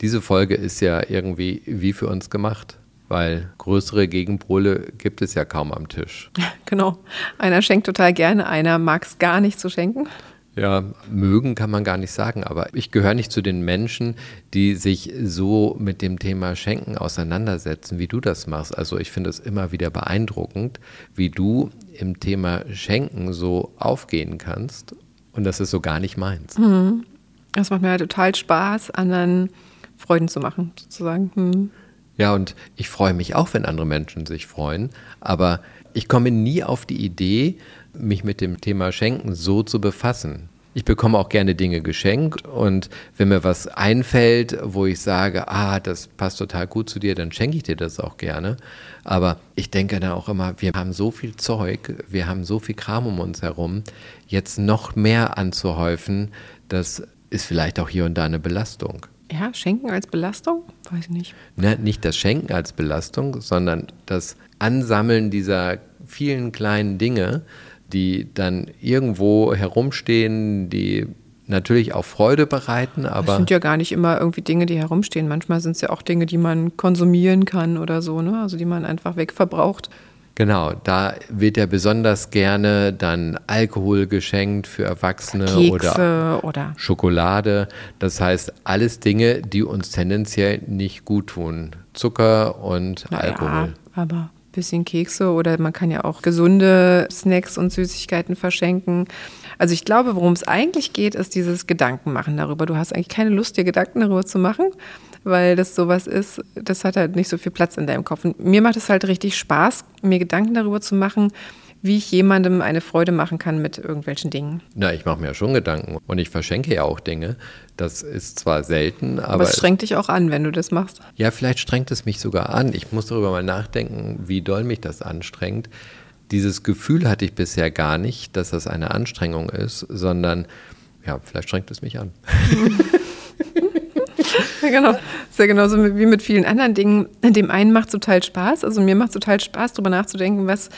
Diese Folge ist ja irgendwie wie für uns gemacht, weil größere Gegenpole gibt es ja kaum am Tisch. Genau. Einer schenkt total gerne, einer mag es gar nicht zu schenken. Ja, mögen kann man gar nicht sagen, aber ich gehöre nicht zu den Menschen, die sich so mit dem Thema Schenken auseinandersetzen, wie du das machst. Also ich finde es immer wieder beeindruckend, wie du im Thema Schenken so aufgehen kannst. Und das ist so gar nicht meins. Mhm. Das macht mir halt total Spaß, anderen Freuden zu machen, sozusagen. Hm. Ja, und ich freue mich auch, wenn andere Menschen sich freuen, aber ich komme nie auf die Idee, mich mit dem Thema Schenken so zu befassen. Ich bekomme auch gerne Dinge geschenkt und wenn mir was einfällt, wo ich sage, ah, das passt total gut zu dir, dann schenke ich dir das auch gerne. Aber ich denke dann auch immer, wir haben so viel Zeug, wir haben so viel Kram um uns herum, jetzt noch mehr anzuhäufen, das ist vielleicht auch hier und da eine Belastung. Ja, Schenken als Belastung? Weiß ich nicht. Ne, nicht das Schenken als Belastung, sondern das Ansammeln dieser vielen kleinen Dinge, die dann irgendwo herumstehen, die natürlich auch Freude bereiten, aber. Das sind ja gar nicht immer irgendwie Dinge, die herumstehen. Manchmal sind es ja auch Dinge, die man konsumieren kann oder so, ne? Also die man einfach wegverbraucht. Genau, da wird ja besonders gerne dann Alkohol geschenkt für Erwachsene oder, oder, Schokolade. Das heißt, alles Dinge, die uns tendenziell nicht gut tun. Zucker und naja, Alkohol. Aber ein bisschen Kekse oder man kann ja auch gesunde Snacks und Süßigkeiten verschenken. Also ich glaube, worum es eigentlich geht, ist dieses Gedankenmachen darüber. Du hast eigentlich keine Lust, dir Gedanken darüber zu machen, weil das sowas ist, das hat halt nicht so viel Platz in deinem Kopf. Und mir macht es halt richtig Spaß, mir Gedanken darüber zu machen, wie ich jemandem eine Freude machen kann mit irgendwelchen Dingen. Na, ich mache mir ja schon Gedanken und ich verschenke ja auch Dinge. Das ist zwar selten, aber. Aber es strengt dich auch an, wenn du das machst. Ja, vielleicht strengt es mich sogar an. Ich muss darüber mal nachdenken, wie doll mich das anstrengt. Dieses Gefühl hatte ich bisher gar nicht, dass das eine Anstrengung ist, sondern ja, vielleicht strengt es mich an. Ja, genau. Das ist ja genauso wie mit vielen anderen Dingen. Dem einen macht es total Spaß. Also mir macht es total Spaß, darüber nachzudenken, was,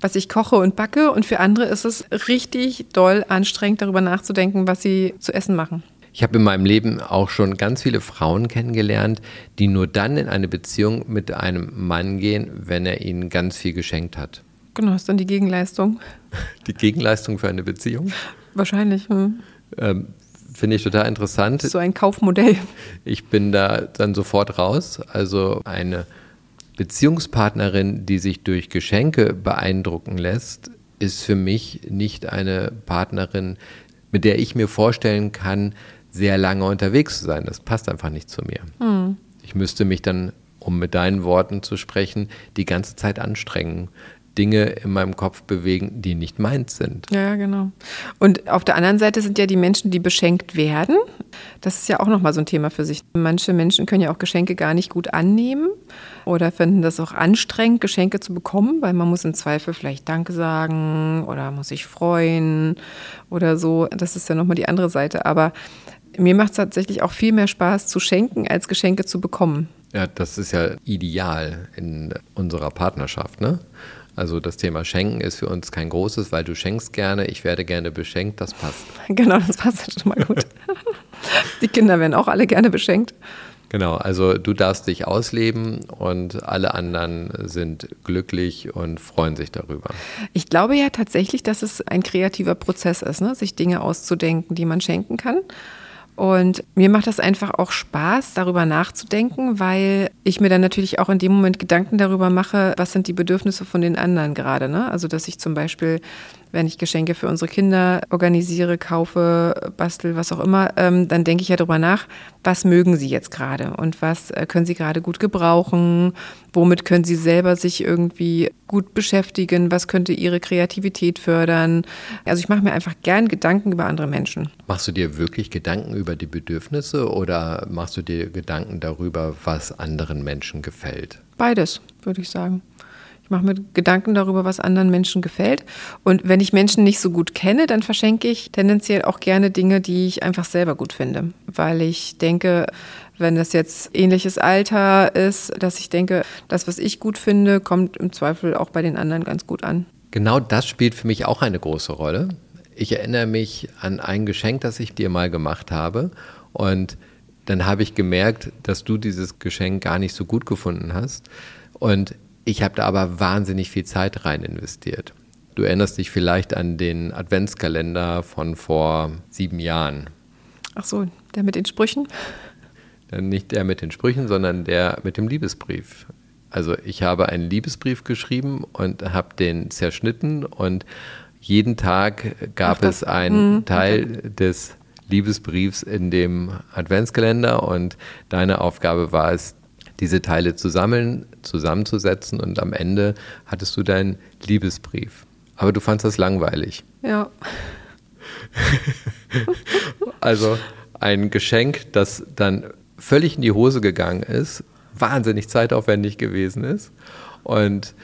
was ich koche und backe. Und für andere ist es richtig doll anstrengend, darüber nachzudenken, was sie zu essen machen. Ich habe in meinem Leben auch schon ganz viele Frauen kennengelernt, die nur dann in eine Beziehung mit einem Mann gehen, wenn er ihnen ganz viel geschenkt hat. Genau, ist dann die Gegenleistung. Die Gegenleistung für eine Beziehung? Wahrscheinlich. Hm. Ähm, Finde ich total interessant. So ein Kaufmodell. Ich bin da dann sofort raus. Also eine Beziehungspartnerin, die sich durch Geschenke beeindrucken lässt, ist für mich nicht eine Partnerin, mit der ich mir vorstellen kann, sehr lange unterwegs zu sein. Das passt einfach nicht zu mir. Hm. Ich müsste mich dann, um mit deinen Worten zu sprechen, die ganze Zeit anstrengen. Dinge in meinem Kopf bewegen, die nicht meins sind. Ja, genau. Und auf der anderen Seite sind ja die Menschen, die beschenkt werden. Das ist ja auch nochmal so ein Thema für sich. Manche Menschen können ja auch Geschenke gar nicht gut annehmen oder finden das auch anstrengend, Geschenke zu bekommen, weil man muss im Zweifel vielleicht Danke sagen oder muss sich freuen oder so. Das ist ja nochmal die andere Seite. Aber mir macht es tatsächlich auch viel mehr Spaß zu schenken, als Geschenke zu bekommen. Ja, das ist ja ideal in unserer Partnerschaft, ne? Also das Thema Schenken ist für uns kein großes, weil du schenkst gerne, ich werde gerne beschenkt, das passt. Genau, das passt schon mal gut. Die Kinder werden auch alle gerne beschenkt. Genau, also du darfst dich ausleben und alle anderen sind glücklich und freuen sich darüber. Ich glaube ja tatsächlich, dass es ein kreativer Prozess ist, ne? sich Dinge auszudenken, die man schenken kann. Und mir macht das einfach auch Spaß, darüber nachzudenken, weil ich mir dann natürlich auch in dem Moment Gedanken darüber mache, was sind die Bedürfnisse von den anderen gerade. Ne? Also, dass ich zum Beispiel wenn ich Geschenke für unsere Kinder organisiere, kaufe, bastel, was auch immer, ähm, dann denke ich ja darüber nach, was mögen sie jetzt gerade und was äh, können sie gerade gut gebrauchen, womit können sie selber sich irgendwie gut beschäftigen, was könnte ihre Kreativität fördern. Also ich mache mir einfach gern Gedanken über andere Menschen. Machst du dir wirklich Gedanken über die Bedürfnisse oder machst du dir Gedanken darüber, was anderen Menschen gefällt? Beides, würde ich sagen. Ich mache mir Gedanken darüber, was anderen Menschen gefällt. Und wenn ich Menschen nicht so gut kenne, dann verschenke ich tendenziell auch gerne Dinge, die ich einfach selber gut finde. Weil ich denke, wenn das jetzt ähnliches Alter ist, dass ich denke, das, was ich gut finde, kommt im Zweifel auch bei den anderen ganz gut an. Genau das spielt für mich auch eine große Rolle. Ich erinnere mich an ein Geschenk, das ich dir mal gemacht habe. Und dann habe ich gemerkt, dass du dieses Geschenk gar nicht so gut gefunden hast. Und ich habe da aber wahnsinnig viel Zeit rein investiert. Du erinnerst dich vielleicht an den Adventskalender von vor sieben Jahren. Ach so, der mit den Sprüchen? Nicht der mit den Sprüchen, sondern der mit dem Liebesbrief. Also ich habe einen Liebesbrief geschrieben und habe den zerschnitten und jeden Tag gab Ach, es einen hm, Teil des Liebesbriefs in dem Adventskalender und deine Aufgabe war es, diese Teile zu sammeln, zusammenzusetzen und am Ende hattest du deinen Liebesbrief. Aber du fandest das langweilig. Ja. also ein Geschenk, das dann völlig in die Hose gegangen ist, wahnsinnig zeitaufwendig gewesen ist. Und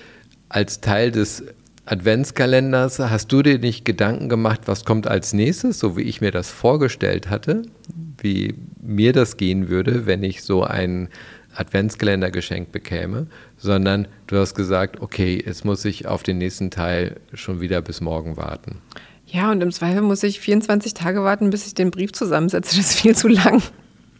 als Teil des Adventskalenders hast du dir nicht Gedanken gemacht, was kommt als nächstes, so wie ich mir das vorgestellt hatte, wie mir das gehen würde, wenn ich so ein Adventskalender geschenkt bekäme, sondern du hast gesagt, okay, jetzt muss ich auf den nächsten Teil schon wieder bis morgen warten. Ja, und im Zweifel muss ich 24 Tage warten, bis ich den Brief zusammensetze. Das ist viel zu lang.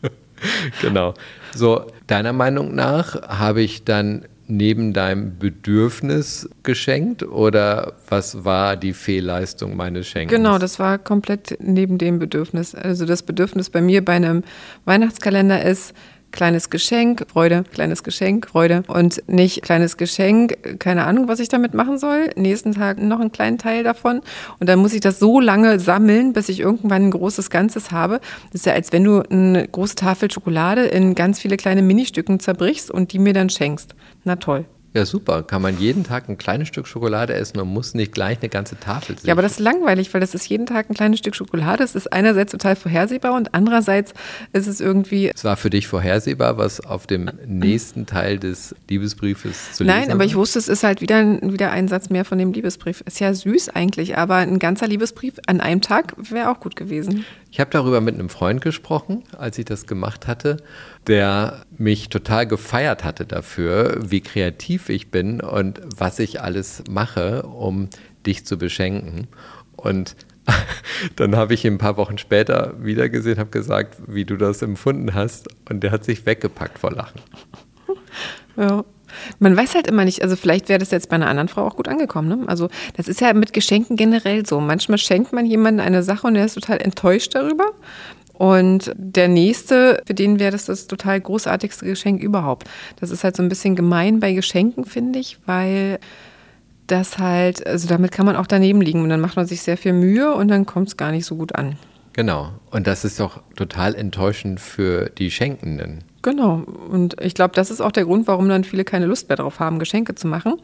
genau. So, deiner Meinung nach habe ich dann neben deinem Bedürfnis geschenkt oder was war die Fehlleistung meines Schenkens? Genau, das war komplett neben dem Bedürfnis. Also das Bedürfnis bei mir bei einem Weihnachtskalender ist, kleines Geschenk, Freude, kleines Geschenk, Freude und nicht kleines Geschenk, keine Ahnung, was ich damit machen soll. Nächsten Tag noch einen kleinen Teil davon und dann muss ich das so lange sammeln, bis ich irgendwann ein großes Ganzes habe. Das ist ja, als wenn du eine große Tafel Schokolade in ganz viele kleine Ministücken zerbrichst und die mir dann schenkst. Na toll. Ja, super. Kann man jeden Tag ein kleines Stück Schokolade essen und muss nicht gleich eine ganze Tafel sehen. Ja, aber das ist langweilig, weil das ist jeden Tag ein kleines Stück Schokolade. Das ist einerseits total vorhersehbar und andererseits ist es irgendwie. Es war für dich vorhersehbar, was auf dem nächsten Teil des Liebesbriefes zu lesen Nein, aber ich wusste, es ist halt wieder, wieder ein Satz mehr von dem Liebesbrief. Ist ja süß eigentlich, aber ein ganzer Liebesbrief an einem Tag wäre auch gut gewesen. Ich habe darüber mit einem Freund gesprochen, als ich das gemacht hatte, der mich total gefeiert hatte dafür, wie kreativ ich bin und was ich alles mache, um dich zu beschenken. Und dann habe ich ihn ein paar Wochen später wiedergesehen, habe gesagt, wie du das empfunden hast. Und der hat sich weggepackt vor Lachen. Ja. Man weiß halt immer nicht, also vielleicht wäre das jetzt bei einer anderen Frau auch gut angekommen. Ne? Also das ist ja mit Geschenken generell so. Manchmal schenkt man jemandem eine Sache und er ist total enttäuscht darüber. Und der nächste, für den wäre das das total großartigste Geschenk überhaupt. Das ist halt so ein bisschen gemein bei Geschenken, finde ich, weil das halt, also damit kann man auch daneben liegen und dann macht man sich sehr viel Mühe und dann kommt es gar nicht so gut an. Genau. Und das ist doch total enttäuschend für die Schenkenden. Genau. Und ich glaube, das ist auch der Grund, warum dann viele keine Lust mehr darauf haben, Geschenke zu machen.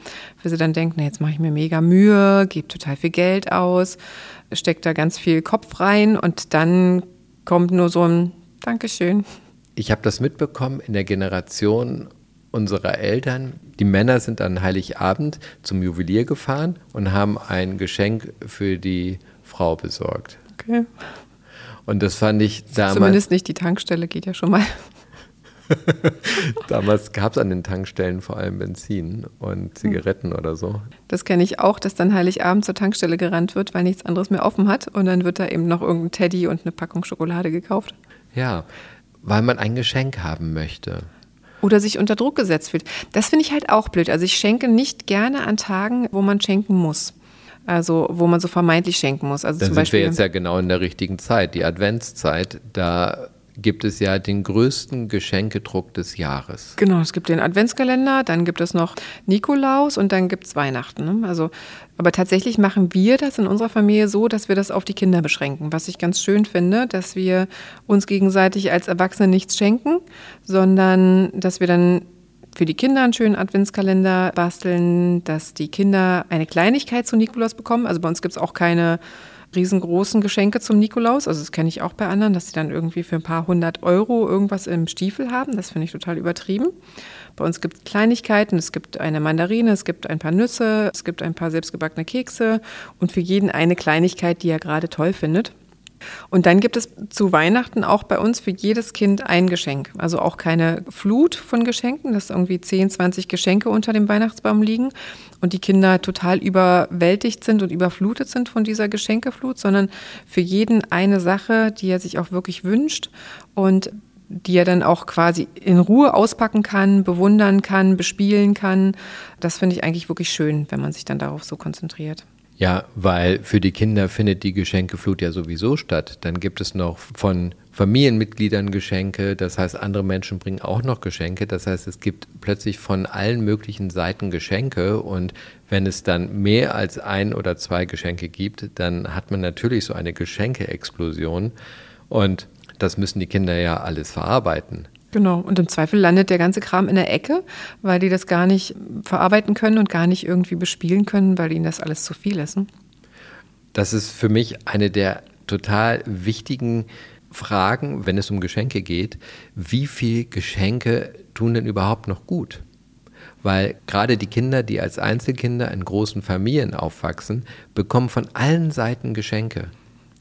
Weil sie dann denken, na, jetzt mache ich mir mega Mühe, gebe total viel Geld aus, stecke da ganz viel Kopf rein und dann kommt nur so ein Dankeschön. Ich habe das mitbekommen in der Generation unserer Eltern. Die Männer sind an Heiligabend zum Juwelier gefahren und haben ein Geschenk für die Frau besorgt. Okay. Und das fand ich damals. Zumindest nicht die Tankstelle geht ja schon mal. Damals gab es an den Tankstellen vor allem Benzin und Zigaretten hm. oder so. Das kenne ich auch, dass dann Heiligabend zur Tankstelle gerannt wird, weil nichts anderes mehr offen hat. Und dann wird da eben noch irgendein Teddy und eine Packung Schokolade gekauft. Ja, weil man ein Geschenk haben möchte. Oder sich unter Druck gesetzt fühlt. Das finde ich halt auch blöd. Also ich schenke nicht gerne an Tagen, wo man schenken muss. Also wo man so vermeintlich schenken muss. Also da sind Beispiel, wir jetzt ja genau in der richtigen Zeit, die Adventszeit. Da gibt es ja den größten Geschenkedruck des Jahres. Genau, es gibt den Adventskalender, dann gibt es noch Nikolaus und dann gibt es Weihnachten. Ne? Also, aber tatsächlich machen wir das in unserer Familie so, dass wir das auf die Kinder beschränken. Was ich ganz schön finde, dass wir uns gegenseitig als Erwachsene nichts schenken, sondern dass wir dann für die Kinder einen schönen Adventskalender basteln, dass die Kinder eine Kleinigkeit zu Nikolaus bekommen. Also bei uns gibt es auch keine riesengroßen Geschenke zum Nikolaus. Also das kenne ich auch bei anderen, dass sie dann irgendwie für ein paar hundert Euro irgendwas im Stiefel haben. Das finde ich total übertrieben. Bei uns gibt es Kleinigkeiten, es gibt eine Mandarine, es gibt ein paar Nüsse, es gibt ein paar selbstgebackene Kekse und für jeden eine Kleinigkeit, die er gerade toll findet. Und dann gibt es zu Weihnachten auch bei uns für jedes Kind ein Geschenk. Also auch keine Flut von Geschenken, dass irgendwie 10, 20 Geschenke unter dem Weihnachtsbaum liegen und die Kinder total überwältigt sind und überflutet sind von dieser Geschenkeflut, sondern für jeden eine Sache, die er sich auch wirklich wünscht und die er dann auch quasi in Ruhe auspacken kann, bewundern kann, bespielen kann. Das finde ich eigentlich wirklich schön, wenn man sich dann darauf so konzentriert. Ja, weil für die Kinder findet die Geschenkeflut ja sowieso statt. Dann gibt es noch von Familienmitgliedern Geschenke, das heißt, andere Menschen bringen auch noch Geschenke. Das heißt, es gibt plötzlich von allen möglichen Seiten Geschenke und wenn es dann mehr als ein oder zwei Geschenke gibt, dann hat man natürlich so eine Geschenke-Explosion und das müssen die Kinder ja alles verarbeiten. Genau, und im Zweifel landet der ganze Kram in der Ecke, weil die das gar nicht verarbeiten können und gar nicht irgendwie bespielen können, weil ihnen das alles zu viel ist. Ne? Das ist für mich eine der total wichtigen Fragen, wenn es um Geschenke geht. Wie viele Geschenke tun denn überhaupt noch gut? Weil gerade die Kinder, die als Einzelkinder in großen Familien aufwachsen, bekommen von allen Seiten Geschenke.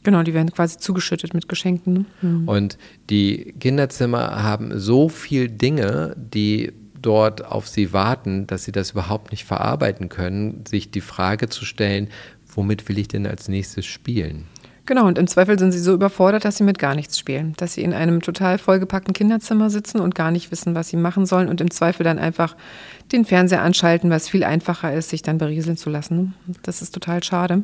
Genau, die werden quasi zugeschüttet mit Geschenken. Ne? Mhm. Und die Kinderzimmer haben so viele Dinge, die dort auf sie warten, dass sie das überhaupt nicht verarbeiten können, sich die Frage zu stellen, womit will ich denn als nächstes spielen? Genau, und im Zweifel sind sie so überfordert, dass sie mit gar nichts spielen. Dass sie in einem total vollgepackten Kinderzimmer sitzen und gar nicht wissen, was sie machen sollen und im Zweifel dann einfach den Fernseher anschalten, was viel einfacher ist, sich dann berieseln zu lassen. Das ist total schade.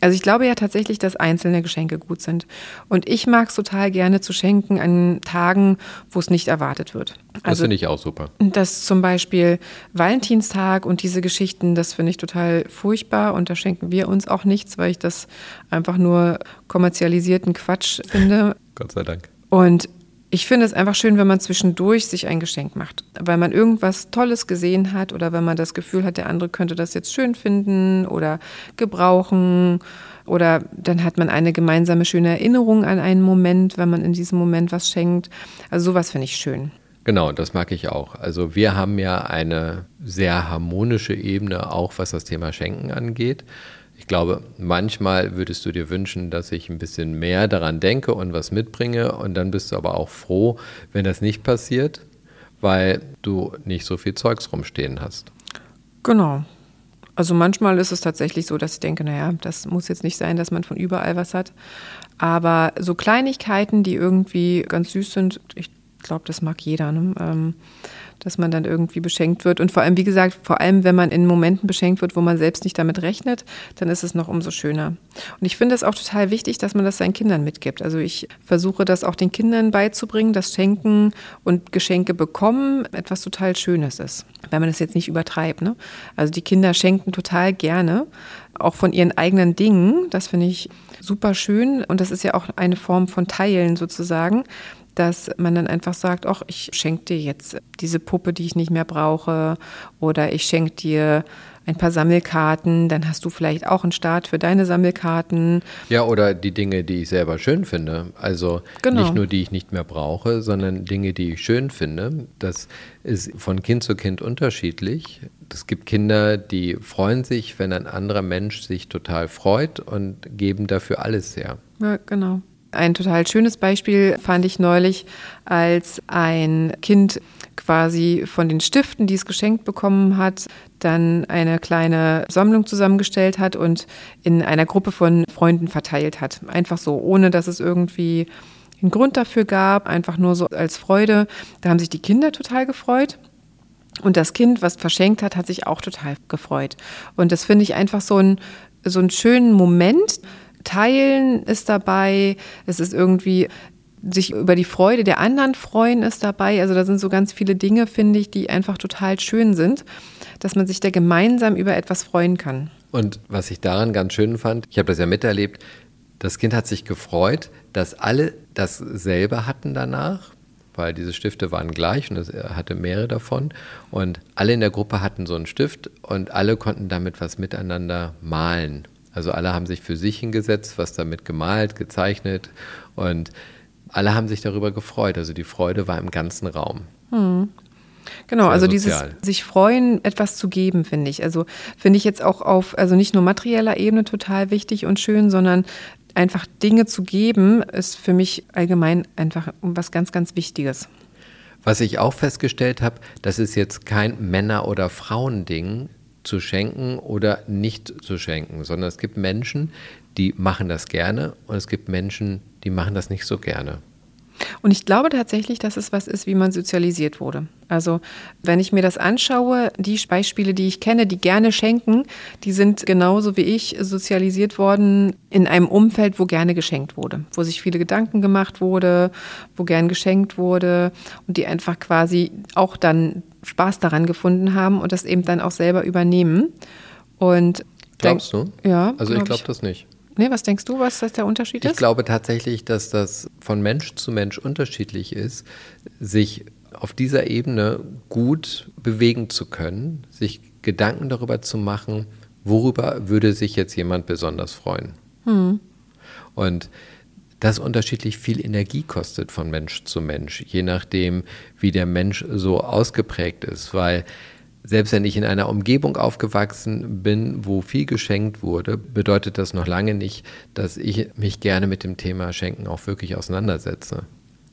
Also ich glaube ja tatsächlich, dass einzelne Geschenke gut sind. Und ich mag es total gerne zu schenken an Tagen, wo es nicht erwartet wird. Also, das finde ich auch super. Das zum Beispiel Valentinstag und diese Geschichten, das finde ich total furchtbar und da schenken wir uns auch nichts, weil ich das einfach nur kommerzialisierten Quatsch finde. Gott sei Dank. Und ich finde es einfach schön, wenn man zwischendurch sich ein Geschenk macht, weil man irgendwas Tolles gesehen hat oder wenn man das Gefühl hat, der andere könnte das jetzt schön finden oder gebrauchen oder dann hat man eine gemeinsame schöne Erinnerung an einen Moment, wenn man in diesem Moment was schenkt. Also sowas finde ich schön. Genau, das mag ich auch. Also wir haben ja eine sehr harmonische Ebene, auch was das Thema Schenken angeht. Ich glaube, manchmal würdest du dir wünschen, dass ich ein bisschen mehr daran denke und was mitbringe. Und dann bist du aber auch froh, wenn das nicht passiert, weil du nicht so viel Zeugs rumstehen hast. Genau. Also manchmal ist es tatsächlich so, dass ich denke, naja, das muss jetzt nicht sein, dass man von überall was hat. Aber so Kleinigkeiten, die irgendwie ganz süß sind, ich glaube, das mag jeder. Ne? Ähm, dass man dann irgendwie beschenkt wird. Und vor allem, wie gesagt, vor allem, wenn man in Momenten beschenkt wird, wo man selbst nicht damit rechnet, dann ist es noch umso schöner. Und ich finde es auch total wichtig, dass man das seinen Kindern mitgibt. Also ich versuche das auch den Kindern beizubringen, dass Schenken und Geschenke bekommen etwas total Schönes ist, wenn man das jetzt nicht übertreibt. Ne? Also die Kinder schenken total gerne, auch von ihren eigenen Dingen. Das finde ich super schön. Und das ist ja auch eine Form von Teilen sozusagen dass man dann einfach sagt, ach, ich schenke dir jetzt diese Puppe, die ich nicht mehr brauche, oder ich schenke dir ein paar Sammelkarten, dann hast du vielleicht auch einen Start für deine Sammelkarten. Ja, oder die Dinge, die ich selber schön finde. Also genau. nicht nur die ich nicht mehr brauche, sondern Dinge, die ich schön finde. Das ist von Kind zu Kind unterschiedlich. Es gibt Kinder, die freuen sich, wenn ein anderer Mensch sich total freut und geben dafür alles her. Ja, genau. Ein total schönes Beispiel fand ich neulich, als ein Kind quasi von den Stiften, die es geschenkt bekommen hat, dann eine kleine Sammlung zusammengestellt hat und in einer Gruppe von Freunden verteilt hat. Einfach so, ohne dass es irgendwie einen Grund dafür gab, einfach nur so als Freude. Da haben sich die Kinder total gefreut. Und das Kind, was verschenkt hat, hat sich auch total gefreut. Und das finde ich einfach so, ein, so einen schönen Moment, Teilen ist dabei. Es ist irgendwie sich über die Freude der anderen freuen ist dabei. Also da sind so ganz viele Dinge, finde ich, die einfach total schön sind, dass man sich da gemeinsam über etwas freuen kann. Und was ich daran ganz schön fand, ich habe das ja miterlebt, das Kind hat sich gefreut, dass alle dasselbe hatten danach, weil diese Stifte waren gleich und er hatte mehrere davon. Und alle in der Gruppe hatten so einen Stift und alle konnten damit was miteinander malen. Also alle haben sich für sich hingesetzt, was damit gemalt, gezeichnet und alle haben sich darüber gefreut. Also die Freude war im ganzen Raum. Hm. Genau, also dieses sich freuen, etwas zu geben, finde ich. Also finde ich jetzt auch auf, also nicht nur materieller Ebene total wichtig und schön, sondern einfach Dinge zu geben, ist für mich allgemein einfach was ganz, ganz Wichtiges. Was ich auch festgestellt habe, das ist jetzt kein Männer- oder Frauending zu schenken oder nicht zu schenken, sondern es gibt Menschen, die machen das gerne und es gibt Menschen, die machen das nicht so gerne. Und ich glaube tatsächlich, dass es was ist, wie man sozialisiert wurde. Also wenn ich mir das anschaue, die Beispiele, die ich kenne, die gerne schenken, die sind genauso wie ich sozialisiert worden in einem Umfeld, wo gerne geschenkt wurde, wo sich viele Gedanken gemacht wurde, wo gern geschenkt wurde und die einfach quasi auch dann Spaß daran gefunden haben und das eben dann auch selber übernehmen. Und Glaubst du? Ja. Also ich glaube das nicht. Nee, was denkst du, was das der Unterschied ist? Ich glaube tatsächlich, dass das von Mensch zu Mensch unterschiedlich ist, sich auf dieser Ebene gut bewegen zu können, sich Gedanken darüber zu machen, worüber würde sich jetzt jemand besonders freuen. Hm. Und das unterschiedlich viel Energie kostet von Mensch zu Mensch, je nachdem, wie der Mensch so ausgeprägt ist, weil selbst wenn ich in einer Umgebung aufgewachsen bin, wo viel geschenkt wurde, bedeutet das noch lange nicht, dass ich mich gerne mit dem Thema Schenken auch wirklich auseinandersetze.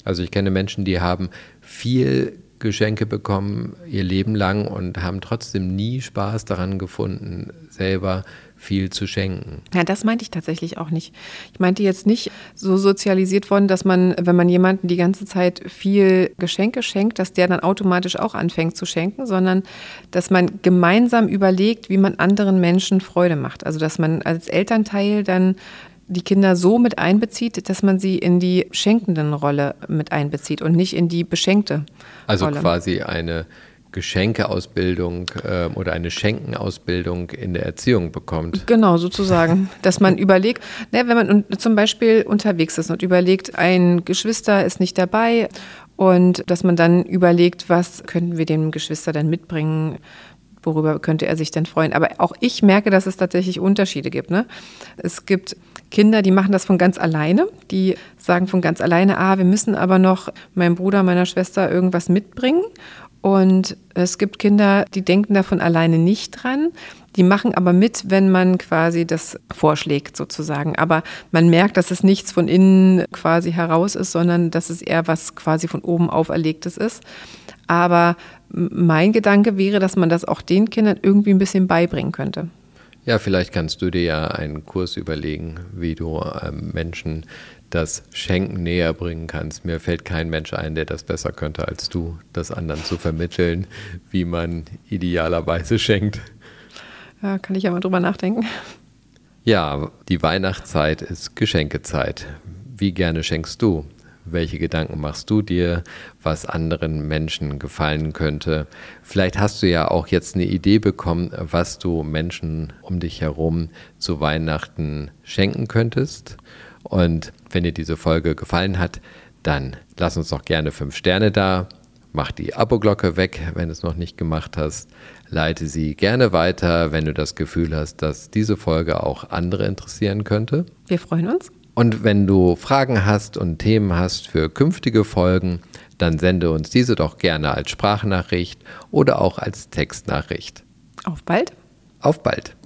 Also ich kenne Menschen, die haben viel Geschenke bekommen ihr Leben lang und haben trotzdem nie Spaß daran gefunden, selber viel zu schenken. Ja, das meinte ich tatsächlich auch nicht. Ich meinte jetzt nicht so sozialisiert worden, dass man, wenn man jemanden die ganze Zeit viel Geschenke schenkt, dass der dann automatisch auch anfängt zu schenken, sondern dass man gemeinsam überlegt, wie man anderen Menschen Freude macht. Also dass man als Elternteil dann die Kinder so mit einbezieht, dass man sie in die schenkenden Rolle mit einbezieht und nicht in die beschenkte. Also Rolle. quasi eine Geschenkeausbildung äh, oder eine Schenkenausbildung in der Erziehung bekommt. Genau, sozusagen. Dass man überlegt, ne, wenn man zum Beispiel unterwegs ist und überlegt, ein Geschwister ist nicht dabei und dass man dann überlegt, was könnten wir dem Geschwister dann mitbringen, worüber könnte er sich denn freuen. Aber auch ich merke, dass es tatsächlich Unterschiede gibt. Ne? Es gibt Kinder, die machen das von ganz alleine. Die sagen von ganz alleine, ah, wir müssen aber noch meinem Bruder, meiner Schwester irgendwas mitbringen. Und es gibt Kinder, die denken davon alleine nicht dran. Die machen aber mit, wenn man quasi das vorschlägt sozusagen. Aber man merkt, dass es nichts von innen quasi heraus ist, sondern dass es eher was quasi von oben auferlegtes ist. Aber mein Gedanke wäre, dass man das auch den Kindern irgendwie ein bisschen beibringen könnte. Ja, vielleicht kannst du dir ja einen Kurs überlegen, wie du ähm, Menschen das Schenken näher bringen kannst. Mir fällt kein Mensch ein, der das besser könnte als du, das anderen zu vermitteln, wie man idealerweise schenkt. Ja, kann ich ja mal drüber nachdenken. Ja, die Weihnachtszeit ist Geschenkezeit. Wie gerne schenkst du? Welche Gedanken machst du dir, was anderen Menschen gefallen könnte? Vielleicht hast du ja auch jetzt eine Idee bekommen, was du Menschen um dich herum zu Weihnachten schenken könntest. Und wenn dir diese Folge gefallen hat, dann lass uns doch gerne fünf Sterne da. Mach die Abo-Glocke weg, wenn du es noch nicht gemacht hast. Leite sie gerne weiter, wenn du das Gefühl hast, dass diese Folge auch andere interessieren könnte. Wir freuen uns. Und wenn du Fragen hast und Themen hast für künftige Folgen, dann sende uns diese doch gerne als Sprachnachricht oder auch als Textnachricht. Auf bald. Auf bald.